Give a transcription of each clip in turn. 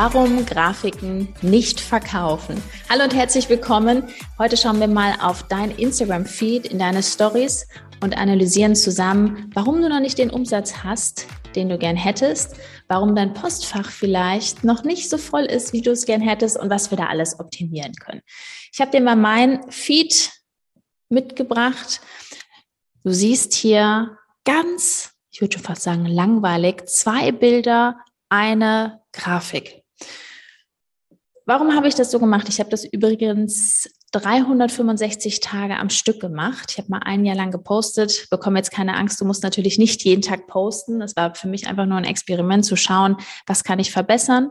Warum Grafiken nicht verkaufen? Hallo und herzlich willkommen. Heute schauen wir mal auf dein Instagram-Feed, in deine Stories und analysieren zusammen, warum du noch nicht den Umsatz hast, den du gern hättest, warum dein Postfach vielleicht noch nicht so voll ist, wie du es gern hättest und was wir da alles optimieren können. Ich habe dir mal mein Feed mitgebracht. Du siehst hier ganz, ich würde schon fast sagen, langweilig, zwei Bilder, eine Grafik. Warum habe ich das so gemacht? Ich habe das übrigens 365 Tage am Stück gemacht. Ich habe mal ein Jahr lang gepostet, bekomme jetzt keine Angst, du musst natürlich nicht jeden Tag posten. Das war für mich einfach nur ein Experiment zu schauen, was kann ich verbessern.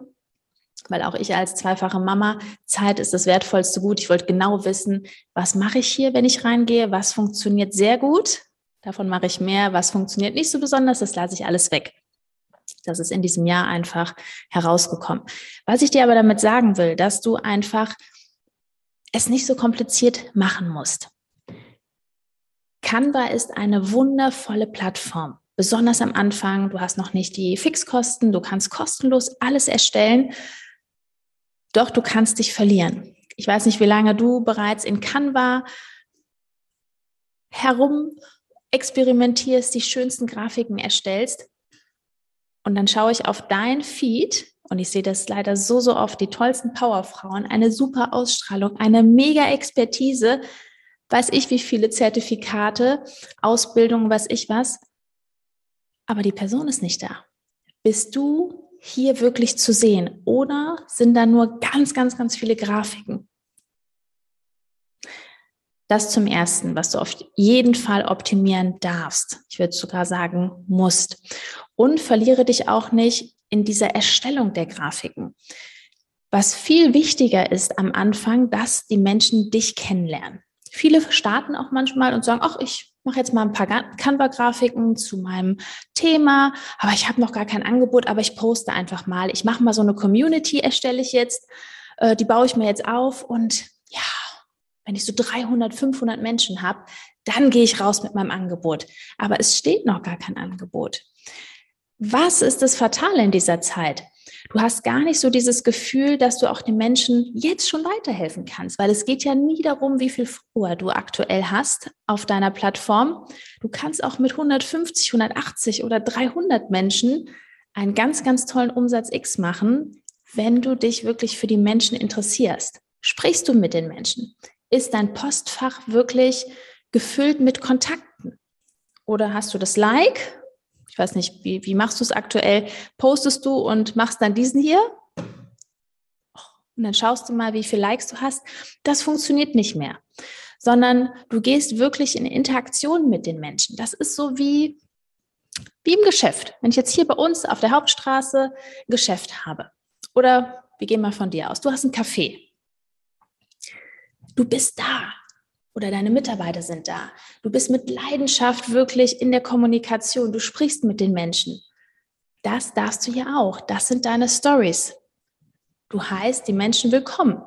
Weil auch ich als zweifache Mama, Zeit ist das wertvollste Gut. Ich wollte genau wissen, was mache ich hier, wenn ich reingehe, was funktioniert sehr gut, davon mache ich mehr, was funktioniert nicht so besonders, das lasse ich alles weg. Das ist in diesem Jahr einfach herausgekommen. Was ich dir aber damit sagen will, dass du einfach es nicht so kompliziert machen musst. Canva ist eine wundervolle Plattform. Besonders am Anfang, du hast noch nicht die Fixkosten, du kannst kostenlos alles erstellen, doch du kannst dich verlieren. Ich weiß nicht, wie lange du bereits in Canva herum experimentierst, die schönsten Grafiken erstellst. Und dann schaue ich auf dein Feed und ich sehe das leider so, so oft, die tollsten Powerfrauen, eine super Ausstrahlung, eine mega Expertise, weiß ich wie viele Zertifikate, Ausbildung, weiß ich was. Aber die Person ist nicht da. Bist du hier wirklich zu sehen oder sind da nur ganz, ganz, ganz viele Grafiken? Das zum Ersten, was du auf jeden Fall optimieren darfst. Ich würde sogar sagen, musst. Und verliere dich auch nicht in dieser Erstellung der Grafiken. Was viel wichtiger ist am Anfang, dass die Menschen dich kennenlernen. Viele starten auch manchmal und sagen, ach, ich mache jetzt mal ein paar Canva-Grafiken zu meinem Thema, aber ich habe noch gar kein Angebot, aber ich poste einfach mal. Ich mache mal so eine Community, erstelle ich jetzt, äh, die baue ich mir jetzt auf und ja, wenn ich so 300, 500 Menschen habe, dann gehe ich raus mit meinem Angebot. Aber es steht noch gar kein Angebot. Was ist das Fatale in dieser Zeit? Du hast gar nicht so dieses Gefühl, dass du auch den Menschen jetzt schon weiterhelfen kannst, weil es geht ja nie darum, wie viel Follower du aktuell hast auf deiner Plattform. Du kannst auch mit 150, 180 oder 300 Menschen einen ganz, ganz tollen Umsatz X machen, wenn du dich wirklich für die Menschen interessierst. Sprichst du mit den Menschen? Ist dein Postfach wirklich gefüllt mit Kontakten? Oder hast du das Like? Ich weiß nicht, wie, wie machst du es aktuell? Postest du und machst dann diesen hier? Und dann schaust du mal, wie viele Likes du hast. Das funktioniert nicht mehr, sondern du gehst wirklich in Interaktion mit den Menschen. Das ist so wie, wie im Geschäft. Wenn ich jetzt hier bei uns auf der Hauptstraße ein Geschäft habe oder wir gehen mal von dir aus, du hast ein Café du bist da oder deine Mitarbeiter sind da. Du bist mit Leidenschaft wirklich in der Kommunikation. Du sprichst mit den Menschen. Das darfst du ja auch. Das sind deine Stories. Du heißt die Menschen willkommen.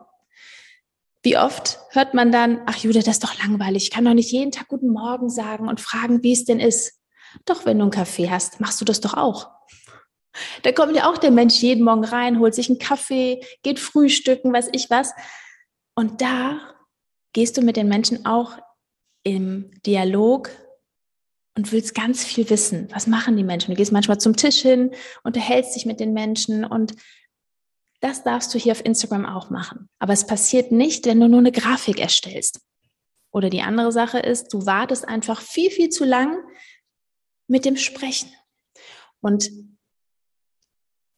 Wie oft hört man dann, ach Jude, das ist doch langweilig. Ich kann doch nicht jeden Tag guten Morgen sagen und fragen, wie es denn ist. Doch, wenn du einen Kaffee hast, machst du das doch auch. Da kommt ja auch der Mensch jeden Morgen rein, holt sich einen Kaffee, geht frühstücken, weiß ich was. Und da gehst du mit den Menschen auch im Dialog und willst ganz viel wissen. Was machen die Menschen? Du gehst manchmal zum Tisch hin, unterhältst dich mit den Menschen und das darfst du hier auf Instagram auch machen. Aber es passiert nicht, wenn du nur eine Grafik erstellst. Oder die andere Sache ist, du wartest einfach viel, viel zu lang mit dem Sprechen. Und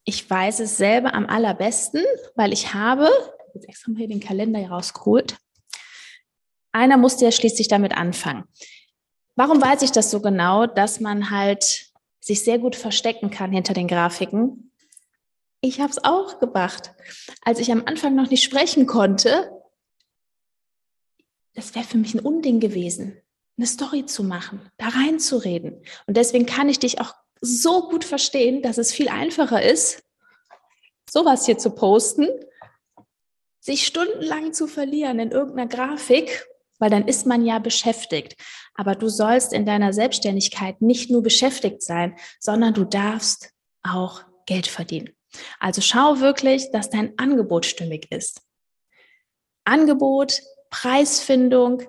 ich weiß es selber am allerbesten, weil ich habe, jetzt extra mal hier den Kalender rausgeholt, einer musste ja schließlich damit anfangen. Warum weiß ich das so genau, dass man halt sich sehr gut verstecken kann hinter den Grafiken? Ich habe es auch gemacht. Als ich am Anfang noch nicht sprechen konnte, das wäre für mich ein Unding gewesen. eine Story zu machen, da reinzureden. Und deswegen kann ich dich auch so gut verstehen, dass es viel einfacher ist, sowas hier zu posten, sich stundenlang zu verlieren in irgendeiner Grafik, weil dann ist man ja beschäftigt. Aber du sollst in deiner Selbstständigkeit nicht nur beschäftigt sein, sondern du darfst auch Geld verdienen. Also schau wirklich, dass dein Angebot stimmig ist. Angebot, Preisfindung,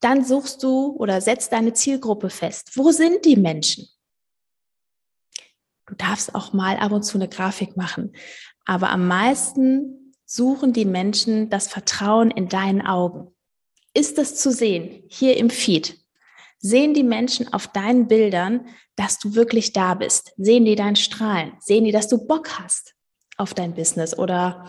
dann suchst du oder setzt deine Zielgruppe fest. Wo sind die Menschen? Du darfst auch mal ab und zu eine Grafik machen. Aber am meisten suchen die Menschen das Vertrauen in deinen Augen. Ist das zu sehen hier im Feed? Sehen die Menschen auf deinen Bildern, dass du wirklich da bist? Sehen die dein Strahlen? Sehen die, dass du Bock hast auf dein Business? Oder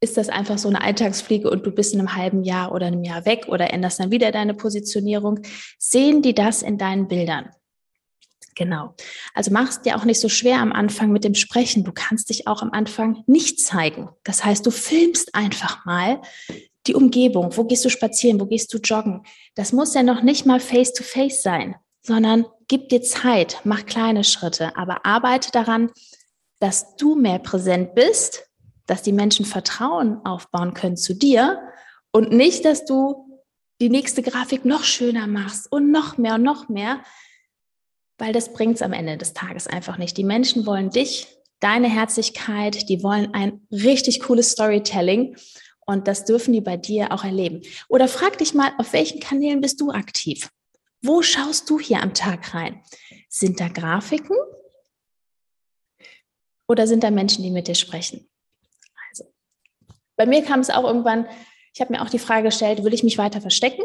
ist das einfach so eine Alltagsfliege und du bist in einem halben Jahr oder einem Jahr weg oder änderst dann wieder deine Positionierung? Sehen die das in deinen Bildern? Genau. Also machst dir auch nicht so schwer am Anfang mit dem Sprechen. Du kannst dich auch am Anfang nicht zeigen. Das heißt, du filmst einfach mal die Umgebung. Wo gehst du spazieren? Wo gehst du joggen? Das muss ja noch nicht mal face to face sein, sondern gib dir Zeit, mach kleine Schritte, aber arbeite daran, dass du mehr präsent bist, dass die Menschen Vertrauen aufbauen können zu dir und nicht, dass du die nächste Grafik noch schöner machst und noch mehr und noch mehr, weil das bringt es am Ende des Tages einfach nicht. Die Menschen wollen dich, deine Herzlichkeit, die wollen ein richtig cooles Storytelling und das dürfen die bei dir auch erleben. Oder frag dich mal, auf welchen Kanälen bist du aktiv? Wo schaust du hier am Tag rein? Sind da Grafiken? Oder sind da Menschen, die mit dir sprechen? Also, bei mir kam es auch irgendwann, ich habe mir auch die Frage gestellt, will ich mich weiter verstecken?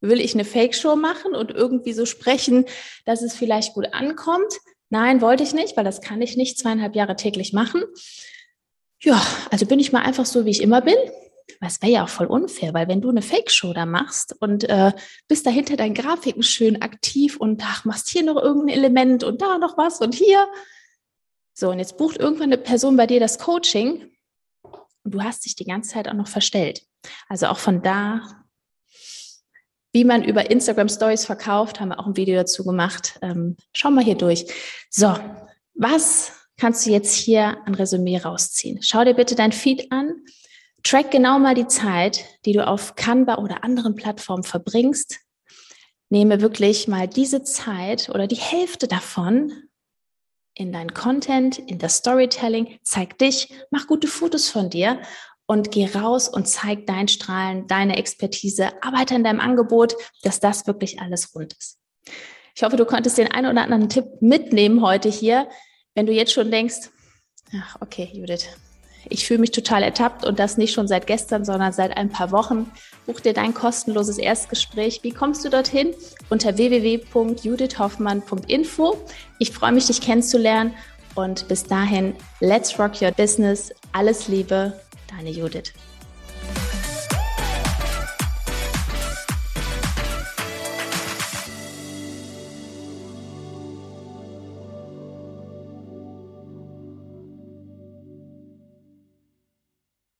Will ich eine Fake-Show machen und irgendwie so sprechen, dass es vielleicht gut ankommt? Nein, wollte ich nicht, weil das kann ich nicht zweieinhalb Jahre täglich machen. Ja, also bin ich mal einfach so, wie ich immer bin. Was wäre ja auch voll unfair, weil wenn du eine Fake-Show da machst und äh, bist dahinter deinen Grafiken schön aktiv und ach, machst hier noch irgendein Element und da noch was und hier. So, und jetzt bucht irgendwann eine Person bei dir das Coaching und du hast dich die ganze Zeit auch noch verstellt. Also auch von da, wie man über Instagram Stories verkauft, haben wir auch ein Video dazu gemacht. Ähm, schau mal hier durch. So, was kannst du jetzt hier ein Resümee rausziehen. Schau dir bitte dein Feed an. Track genau mal die Zeit, die du auf Canva oder anderen Plattformen verbringst. Nehme wirklich mal diese Zeit oder die Hälfte davon in dein Content, in das Storytelling, zeig dich, mach gute Fotos von dir und geh raus und zeig dein Strahlen, deine Expertise, arbeite an deinem Angebot, dass das wirklich alles rund ist. Ich hoffe, du konntest den einen oder anderen Tipp mitnehmen heute hier. Wenn du jetzt schon denkst, ach, okay, Judith, ich fühle mich total ertappt und das nicht schon seit gestern, sondern seit ein paar Wochen. Buch dir dein kostenloses Erstgespräch. Wie kommst du dorthin? Unter www.judithhoffmann.info. Ich freue mich, dich kennenzulernen und bis dahin, let's rock your business. Alles Liebe, deine Judith.